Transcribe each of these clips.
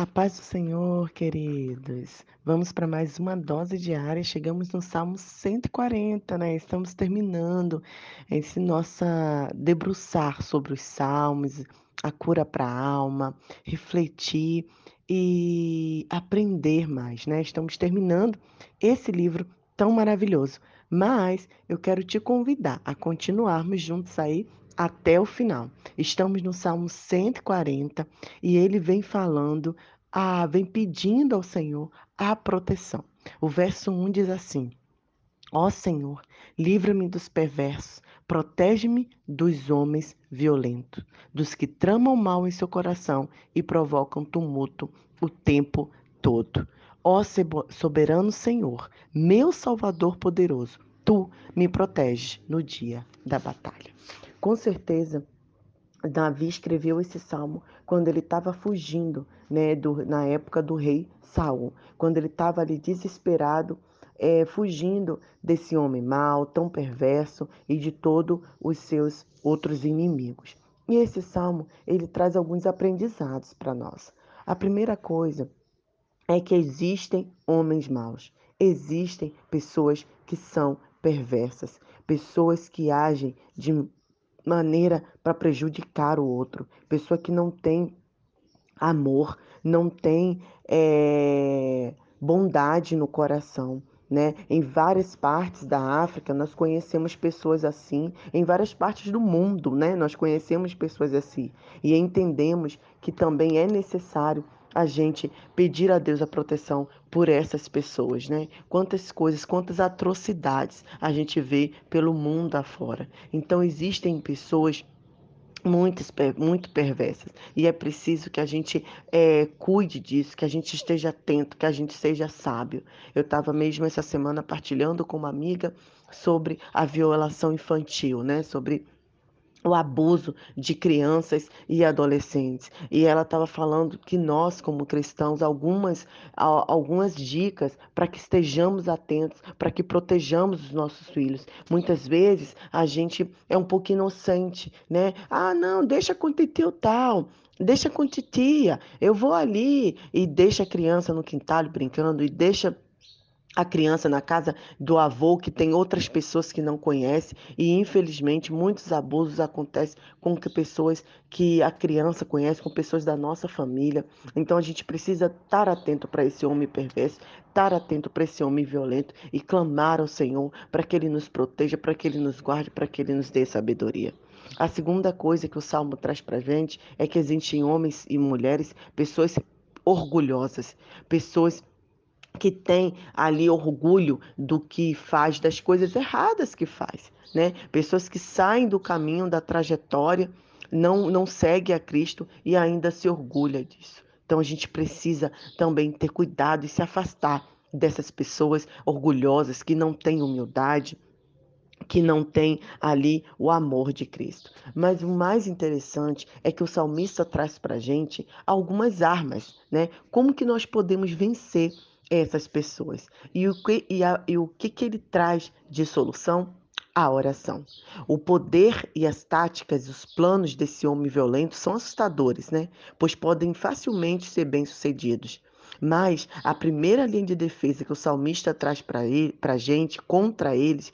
A paz do Senhor, queridos. Vamos para mais uma dose diária. Chegamos no Salmo 140, né? Estamos terminando esse nossa debruçar sobre os salmos, a cura para a alma, refletir e aprender mais, né? Estamos terminando esse livro tão maravilhoso. Mas eu quero te convidar a continuarmos juntos aí até o final. Estamos no Salmo 140 e ele vem falando, vem pedindo ao Senhor a proteção. O verso 1 diz assim: Ó Senhor, livra-me dos perversos, protege-me dos homens violentos, dos que tramam mal em seu coração e provocam tumulto o tempo todo. Ó soberano Senhor, meu Salvador poderoso, tu me proteges no dia da batalha. Com certeza, Davi escreveu esse salmo quando ele estava fugindo, né, do, na época do rei Saul, quando ele estava ali desesperado, é, fugindo desse homem mau, tão perverso e de todos os seus outros inimigos. E esse salmo ele traz alguns aprendizados para nós. A primeira coisa é que existem homens maus, existem pessoas que são perversas, pessoas que agem de maneira para prejudicar o outro, pessoa que não tem amor, não tem é, bondade no coração. Né? Em várias partes da África nós conhecemos pessoas assim, em várias partes do mundo, né? Nós conhecemos pessoas assim e entendemos que também é necessário a gente pedir a Deus a proteção por essas pessoas, né? Quantas coisas, quantas atrocidades a gente vê pelo mundo afora. Então existem pessoas muito, muito perversas. E é preciso que a gente é, cuide disso, que a gente esteja atento, que a gente seja sábio. Eu estava mesmo essa semana partilhando com uma amiga sobre a violação infantil, né? Sobre o abuso de crianças e adolescentes. E ela estava falando que nós, como cristãos, algumas, algumas dicas para que estejamos atentos, para que protejamos os nossos filhos. Muitas vezes a gente é um pouco inocente, né? Ah, não, deixa com titio tal. Deixa com titia, eu vou ali e deixa a criança no quintal brincando e deixa a criança na casa do avô que tem outras pessoas que não conhece e infelizmente muitos abusos acontecem com pessoas que a criança conhece, com pessoas da nossa família. Então a gente precisa estar atento para esse homem perverso, estar atento para esse homem violento e clamar ao Senhor para que ele nos proteja, para que ele nos guarde, para que ele nos dê sabedoria. A segunda coisa que o Salmo traz para gente é que existem homens e mulheres, pessoas orgulhosas, pessoas que tem ali orgulho do que faz, das coisas erradas que faz, né? Pessoas que saem do caminho, da trajetória, não, não segue a Cristo e ainda se orgulha disso. Então a gente precisa também ter cuidado e se afastar dessas pessoas orgulhosas que não têm humildade, que não têm ali o amor de Cristo. Mas o mais interessante é que o salmista traz para gente algumas armas, né? Como que nós podemos vencer essas pessoas. E o que, e a, e o que, que ele traz de solução? A oração. O poder e as táticas os planos desse homem violento são assustadores, né? Pois podem facilmente ser bem-sucedidos. Mas a primeira linha de defesa que o salmista traz para a gente, contra eles,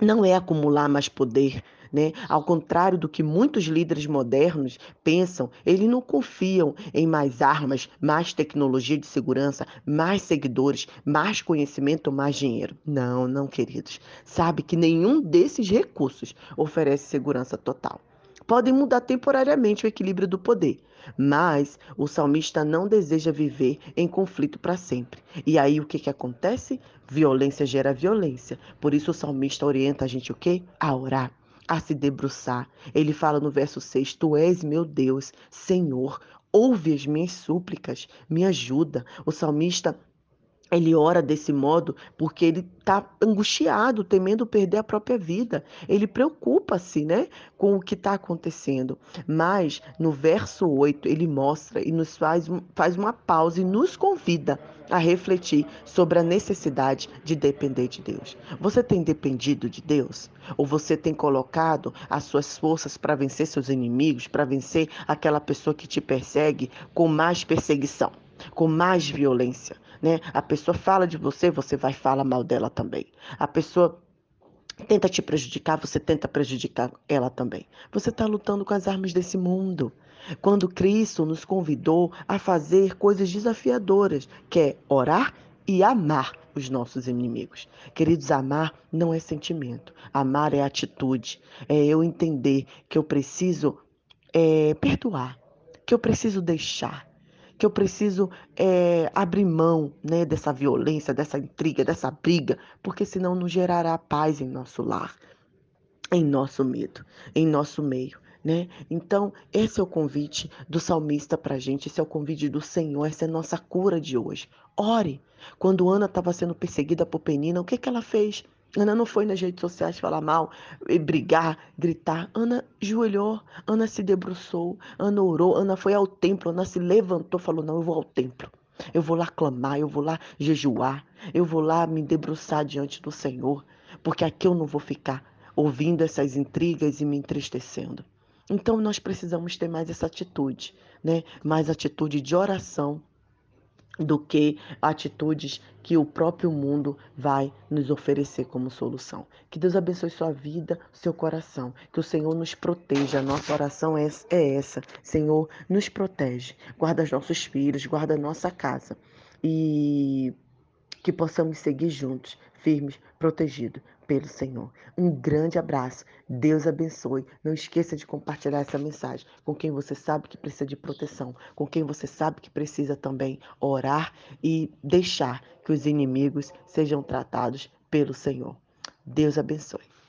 não é acumular mais poder, né? Ao contrário do que muitos líderes modernos pensam, eles não confiam em mais armas, mais tecnologia de segurança, mais seguidores, mais conhecimento, mais dinheiro. Não, não, queridos. Sabe que nenhum desses recursos oferece segurança total. Podem mudar temporariamente o equilíbrio do poder, mas o salmista não deseja viver em conflito para sempre. E aí o que, que acontece? Violência gera violência. Por isso o salmista orienta a gente o quê? A orar a se debruçar. Ele fala no verso 6: Tu és meu Deus, Senhor, ouve as minhas súplicas, me ajuda. O salmista Ele ora desse modo porque ele está angustiado, temendo perder a própria vida. Ele preocupa-se né, com o que está acontecendo. Mas no verso 8, ele mostra e nos faz, faz uma pausa e nos convida a refletir sobre a necessidade de depender de Deus. Você tem dependido de Deus? Ou você tem colocado as suas forças para vencer seus inimigos, para vencer aquela pessoa que te persegue com mais perseguição, com mais violência? né? A pessoa fala de você, você vai falar mal dela também. A pessoa tenta te prejudicar, você tenta prejudicar ela também. Você está lutando com as armas desse mundo. Quando Cristo nos convidou a fazer coisas desafiadoras, que é orar e amar os nossos inimigos. Queridos, amar não é sentimento, amar é atitude. É eu entender que eu preciso é, perdoar, que eu preciso deixar, que eu preciso é, abrir mão né, dessa violência, dessa intriga, dessa briga, porque senão não gerará paz em nosso lar, em nosso medo, em nosso meio. Né? Então, esse é o convite do salmista para a gente, esse é o convite do Senhor, essa é a nossa cura de hoje. Ore. Quando Ana estava sendo perseguida por Penina, o que, que ela fez? Ana não foi nas redes sociais falar mal, brigar, gritar. Ana joelhou, Ana se debruçou, Ana orou, Ana foi ao templo, Ana se levantou, falou: Não, eu vou ao templo. Eu vou lá clamar, eu vou lá jejuar, eu vou lá me debruçar diante do Senhor, porque aqui eu não vou ficar ouvindo essas intrigas e me entristecendo. Então nós precisamos ter mais essa atitude, né? Mais atitude de oração, do que atitudes que o próprio mundo vai nos oferecer como solução. Que Deus abençoe sua vida, seu coração. Que o Senhor nos proteja. A nossa oração é, é essa. Senhor, nos protege. Guarda os nossos filhos, guarda a nossa casa. E que possamos seguir juntos, firmes, protegidos pelo Senhor. Um grande abraço. Deus abençoe. Não esqueça de compartilhar essa mensagem com quem você sabe que precisa de proteção, com quem você sabe que precisa também orar e deixar que os inimigos sejam tratados pelo Senhor. Deus abençoe.